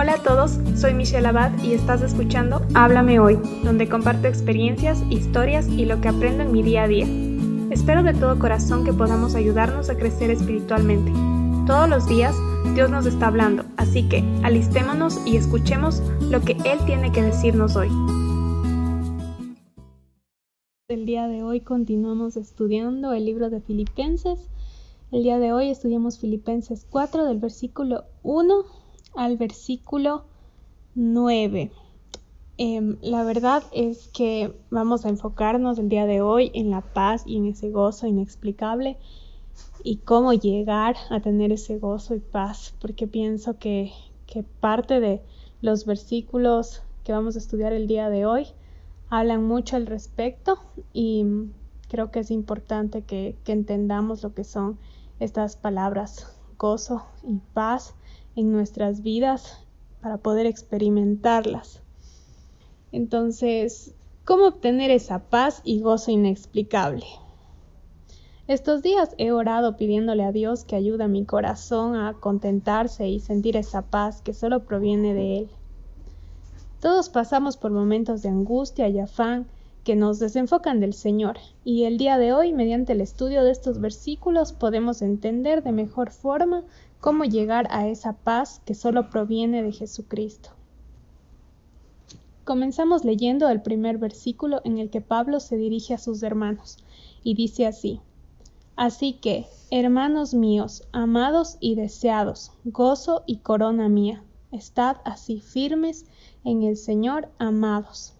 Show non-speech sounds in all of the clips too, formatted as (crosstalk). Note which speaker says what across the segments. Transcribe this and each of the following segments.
Speaker 1: Hola a todos, soy Michelle Abad y estás escuchando Háblame Hoy, donde comparto experiencias, historias y lo que aprendo en mi día a día. Espero de todo corazón que podamos ayudarnos a crecer espiritualmente. Todos los días Dios nos está hablando, así que alistémonos y escuchemos lo que Él tiene que decirnos hoy. El día de hoy continuamos estudiando el libro de Filipenses. El día de hoy estudiamos Filipenses 4 del versículo 1 al versículo 9. Em, la verdad es que vamos a enfocarnos el día de hoy en la paz y en ese gozo inexplicable y cómo llegar a tener ese gozo y paz, porque pienso que, parte de los versículos que vamos a estudiar el día de hoy hablan mucho al respecto y creo que es importante que, que entendamos lo que son estas palabras gozo y paz en nuestras vidas para poder experimentarlas. Entonces, ¿cómo obtener esa paz y gozo inexplicable? Estos días he orado pidiéndole a Dios que ayude a mi corazón a contentarse y sentir esa paz que solo proviene de Él. Todos pasamos por momentos de angustia y afán que nos desenfocan del Señor, y el día de hoy, mediante el estudio de estos versículos, podemos entender de mejor forma cómo llegar a esa paz que solo proviene de Jesucristo. Comenzamos leyendo el primer versículo en el que Pablo se dirige a sus hermanos, y dice así, Así que, hermanos míos, amados y deseados, gozo y corona mía, estad así firmes en el Señor, amados.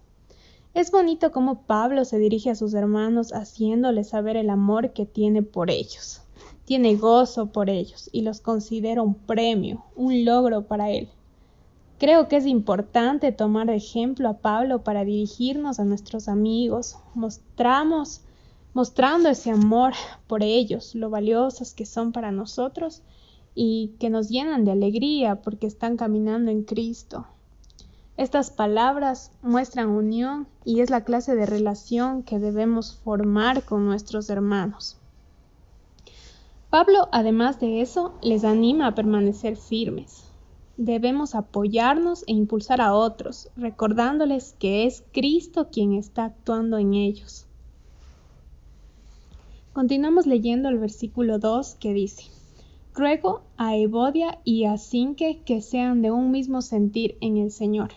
Speaker 1: Es bonito cómo Pablo se dirige a sus hermanos haciéndoles saber el amor que tiene por ellos. Tiene gozo por ellos y los considera un premio, un logro para él. Creo que es importante tomar ejemplo a Pablo para dirigirnos a nuestros amigos. Mostramos, mostrando ese amor por ellos, lo valiosos que son para nosotros y que nos llenan de alegría porque están caminando en Cristo. Estas palabras muestran unión y es la clase de relación que debemos formar con nuestros hermanos. Pablo, además de eso, les anima a permanecer firmes. Debemos apoyarnos e impulsar a otros, recordándoles que es Cristo quien está actuando en ellos. Continuamos leyendo el versículo 2 que dice, Ruego a Evodia y a Sinque que sean de un mismo sentir en el Señor.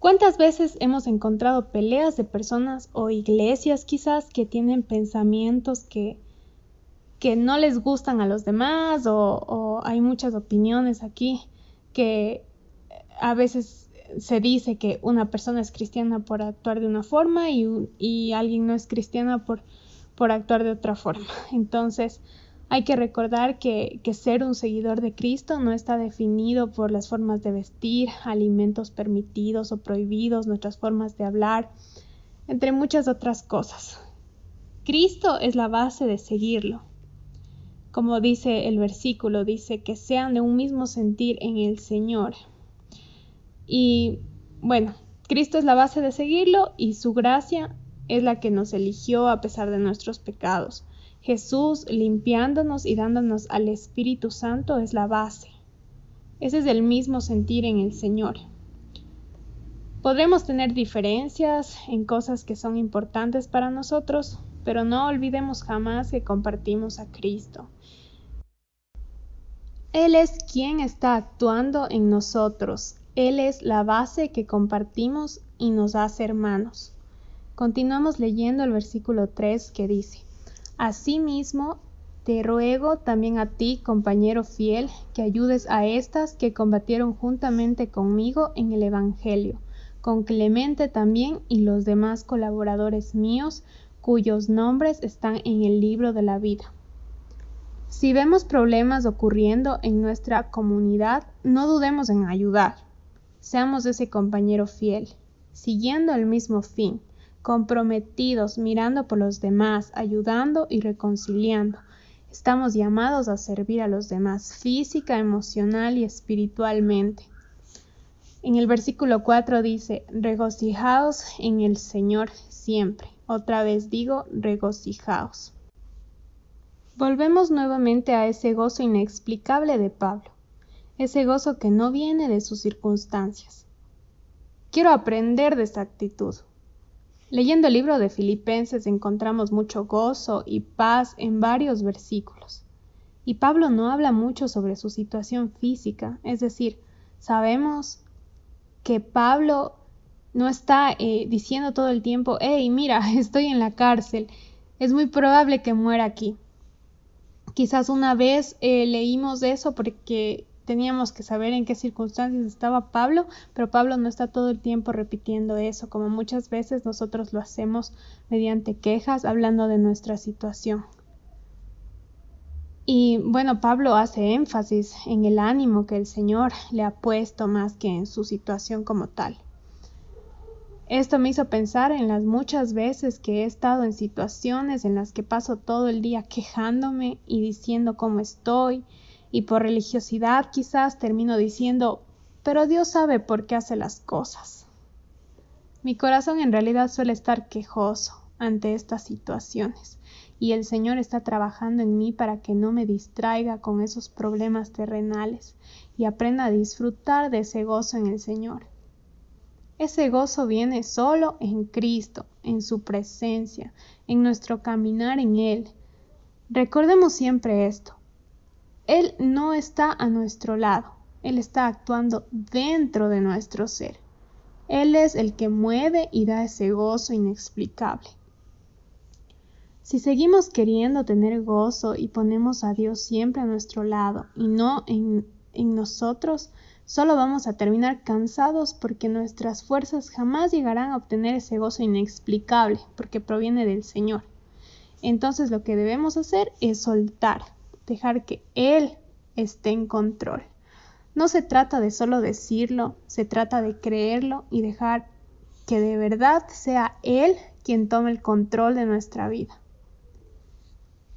Speaker 1: ¿Cuántas veces hemos encontrado peleas de personas o iglesias quizás que tienen pensamientos que, que no les gustan a los demás o, hay muchas opiniones aquí que a veces se dice que una persona es cristiana por actuar de una forma y, y alguien no es cristiana por, por actuar de otra forma. (laughs) Entonces, hay que recordar que, ser un seguidor de Cristo no está definido por las formas de vestir, alimentos permitidos o prohibidos, nuestras formas de hablar, entre muchas otras cosas. Cristo es la base de seguirlo. Como dice el versículo, dice que sean de un mismo sentir en el Señor. Y bueno, Cristo es la base de seguirlo y su gracia es la que nos eligió a pesar de nuestros pecados. Jesús limpiándonos y dándonos al Espíritu Santo es la base. Ese es el mismo sentir en el Señor. Podremos tener diferencias en cosas que son importantes para nosotros, pero no olvidemos jamás que compartimos a Cristo. Él es quien está actuando en nosotros. Él es la base que compartimos y nos hace hermanos. Continuamos leyendo el versículo 3 que dice, Asimismo, te ruego también a ti, compañero fiel, que ayudes a estas que combatieron juntamente conmigo en el Evangelio, con Clemente también y los demás colaboradores míos, cuyos nombres están en el libro de la vida. Si vemos problemas ocurriendo en nuestra comunidad, no dudemos en ayudar. Seamos ese compañero fiel, siguiendo el mismo fin, comprometidos, mirando por los demás, ayudando y reconciliando. Estamos llamados a servir a los demás física, emocional y espiritualmente. En el versículo 4 dice, regocijaos en el Señor siempre. Otra vez digo, regocijaos. Volvemos nuevamente a ese gozo inexplicable de Pablo. ese gozo que no viene de sus circunstancias. Quiero aprender de esta actitud. Leyendo el libro de Filipenses encontramos mucho gozo y paz en varios versículos. Y Pablo no habla mucho sobre su situación física, es decir, sabemos que Pablo no está eh, diciendo todo el tiempo, hey, mira, (laughs) estoy en la cárcel, es muy probable que muera aquí. Quizás una vez eh, leímos eso porque teníamos que saber en qué circunstancias estaba Pablo, pero Pablo no está todo el tiempo repitiendo eso, como muchas veces nosotros lo hacemos mediante quejas, hablando de nuestra situación. Y bueno, Pablo hace énfasis en el ánimo que el Señor le ha puesto más que en su situación como tal. Esto me hizo pensar en las muchas veces que he estado en situaciones en las que paso todo el día quejándome y diciendo cómo estoy, y por religiosidad quizás termino diciendo, pero Dios sabe por qué hace las cosas. Mi corazón en realidad suele estar quejoso ante estas situaciones y el Señor está trabajando en mí para que no me distraiga con esos problemas terrenales y aprenda a disfrutar de ese gozo en el Señor. Ese gozo viene solo en Cristo, en su presencia, en nuestro caminar en Él. Recordemos siempre esto. Él no está a nuestro lado, Él está actuando dentro de nuestro ser. Él es el que mueve y da ese gozo inexplicable. Si seguimos queriendo tener gozo y ponemos a Dios siempre a nuestro lado y no en, en nosotros, Solo vamos a terminar cansados porque nuestras fuerzas jamás llegarán a obtener ese gozo inexplicable porque proviene del Señor. Entonces lo que debemos hacer es soltar, dejar que Él esté en control. No se trata de solo decirlo, se trata de creerlo y dejar que de verdad sea Él quien tome el control de nuestra vida.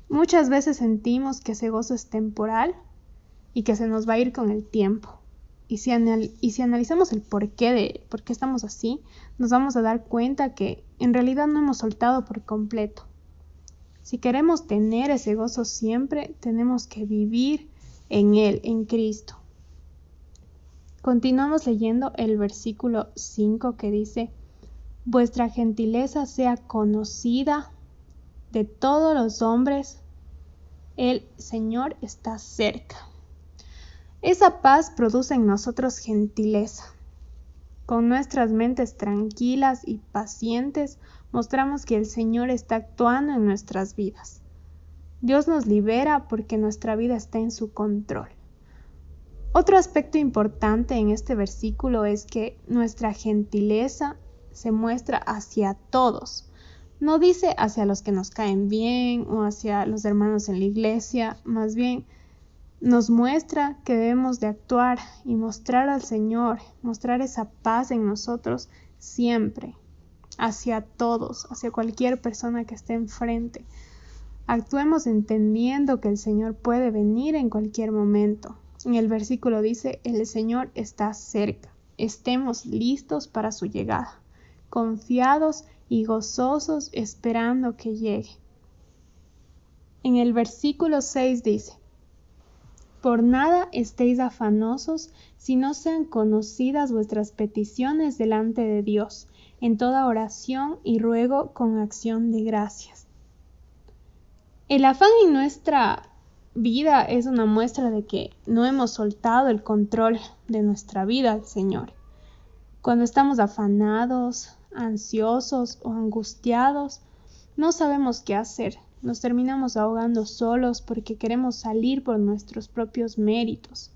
Speaker 1: Muchas veces sentimos que ese gozo es temporal y que se nos va a ir con el tiempo. Y si, analizamos el porqué de por qué estamos así, nos vamos a dar cuenta que en realidad no hemos soltado por completo. Si queremos tener ese gozo siempre, tenemos que vivir en Él, en Cristo. Continuamos leyendo el versículo 5 que dice, Vuestra gentileza sea conocida de todos los hombres, el Señor está cerca. Esa paz produce en nosotros gentileza. Con nuestras mentes tranquilas y pacientes mostramos que el Señor está actuando en nuestras vidas. Dios nos libera porque nuestra vida está en su control. Otro aspecto importante en este versículo es que nuestra gentileza se muestra hacia todos. No dice hacia los que nos caen bien o hacia los hermanos en la iglesia, más bien nos muestra que debemos de actuar y mostrar al Señor, mostrar esa paz en nosotros siempre, hacia todos, hacia cualquier persona que esté enfrente. Actuemos entendiendo que el Señor puede venir en cualquier momento. En el versículo dice, el Señor está cerca. Estemos listos para su llegada, confiados y gozosos esperando que llegue. En el versículo 6 dice, por nada estéis afanosos, si no sean conocidas vuestras peticiones delante de Dios, en toda oración y ruego con acción de gracias. El afán en nuestra vida es una muestra de que no hemos soltado el control de nuestra vida al Señor. Cuando estamos afanados, ansiosos o angustiados, no sabemos qué hacer, nos terminamos ahogando solos porque queremos salir por nuestros propios méritos.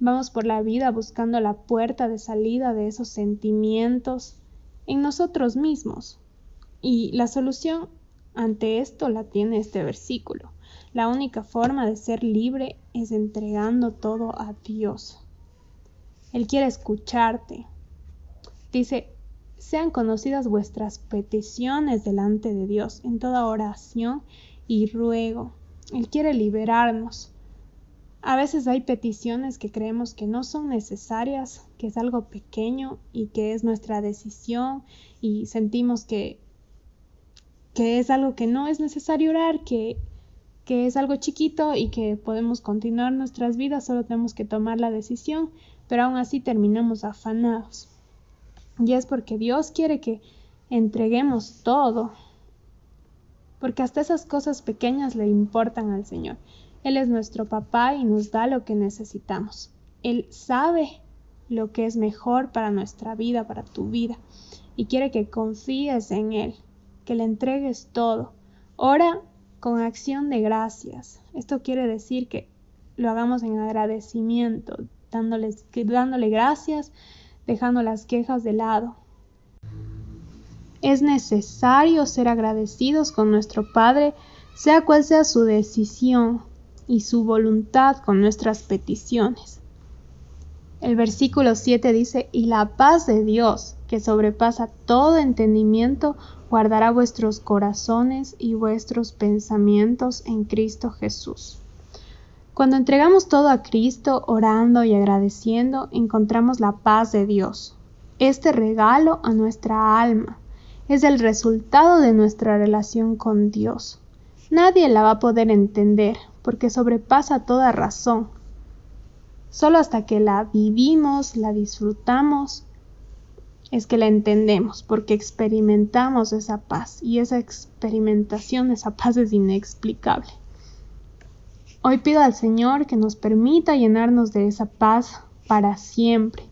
Speaker 1: Vamos por la vida buscando la puerta de salida de esos sentimientos en nosotros mismos. Y la solución ante esto la tiene este versículo. La única forma de ser libre es entregando todo a Dios. Él quiere escucharte. Dice, sean conocidas vuestras peticiones delante de Dios en toda oración y ruego. Él quiere liberarnos. A veces hay peticiones que creemos que no son necesarias, que es algo pequeño y que es nuestra decisión y sentimos que, que es algo que no es necesario orar, que, que es algo chiquito y que podemos continuar nuestras vidas, solo tenemos que tomar la decisión, pero aún así terminamos afanados. Y es porque Dios quiere que entreguemos todo, porque hasta esas cosas pequeñas le importan al Señor. Él es nuestro papá y nos da lo que necesitamos. Él sabe lo que es mejor para nuestra vida, para tu vida, y quiere que confíes en Él, que le entregues todo. Ora con acción de gracias. Esto quiere decir que lo hagamos en agradecimiento, dándoles, dándole gracias, dejando las quejas de lado. Es necesario ser agradecidos con nuestro Padre, sea cual sea su decisión y su voluntad con nuestras peticiones. El versículo 7 dice, y la paz de Dios, que sobrepasa todo entendimiento, guardará vuestros corazones y vuestros pensamientos en Cristo Jesús. Cuando entregamos todo a Cristo, orando y agradeciendo, encontramos la paz de Dios. Este regalo a nuestra alma es el resultado de nuestra relación con Dios. Nadie la va a poder entender porque sobrepasa toda razón. Solo hasta que la vivimos, la disfrutamos, es que la entendemos, porque experimentamos esa paz y esa experimentación, esa paz es inexplicable. Hoy pido al Señor que nos permita llenarnos de esa paz para siempre.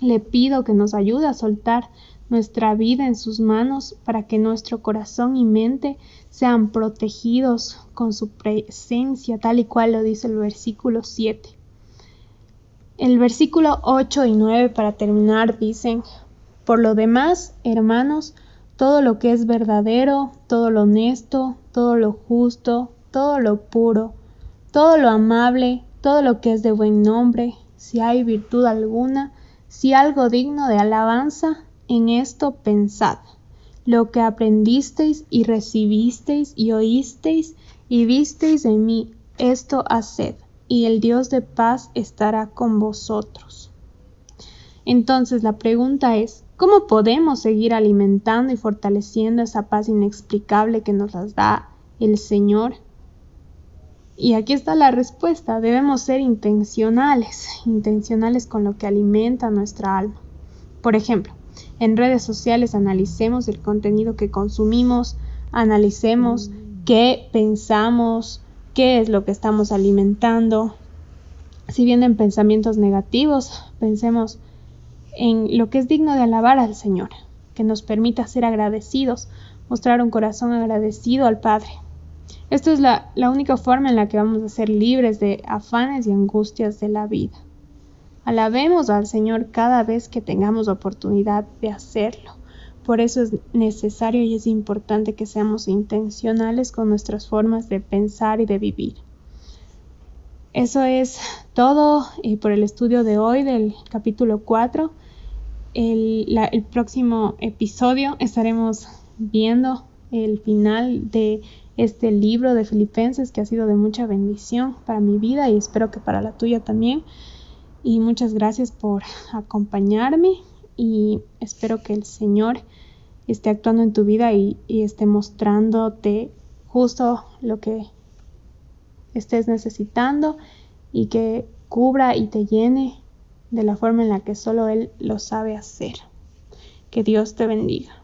Speaker 1: Le pido que nos ayude a soltar nuestra vida en sus manos para que nuestro corazón y mente sean protegidos con su presencia, tal y cual lo dice el versículo 7. El versículo 8 y 9 para terminar dicen, por lo demás, hermanos, todo lo que es verdadero, todo lo honesto, todo lo justo, todo lo puro, todo lo amable, todo lo que es de buen nombre, si hay virtud alguna, si algo digno de alabanza, en esto pensad. Lo que aprendisteis y recibisteis y oísteis y visteis en mí, esto haced, y el Dios de paz estará con vosotros. Entonces la pregunta es, ¿Cómo podemos seguir alimentando y fortaleciendo esa paz inexplicable que nos las da el Señor? Y aquí está la respuesta, debemos ser intencionales, intencionales con lo que alimenta nuestra alma. Por ejemplo, en redes sociales analicemos el contenido que consumimos, analicemos qué pensamos, qué es lo que estamos alimentando. Si vienen pensamientos negativos, pensemos en lo que es digno de alabar al Señor, que nos permita ser agradecidos, mostrar un corazón agradecido al Padre. Esto es la, la única forma en la que vamos a ser libres de afanes y angustias de la vida. Alabemos al Señor cada vez que tengamos oportunidad de hacerlo. Por eso es necesario y es importante que seamos intencionales con nuestras formas de pensar y de vivir. Eso es todo eh, por el estudio de hoy del capítulo 4 el, próximo episodio estaremos viendo el final de este libro de Filipenses que ha sido de mucha bendición para mi vida y espero que para la tuya también. Y muchas gracias por acompañarme y espero que el Señor esté actuando en tu vida y, esté mostrándote justo lo que estés necesitando y que cubra y te llene de la forma en la que solo Él lo sabe hacer. Que Dios te bendiga.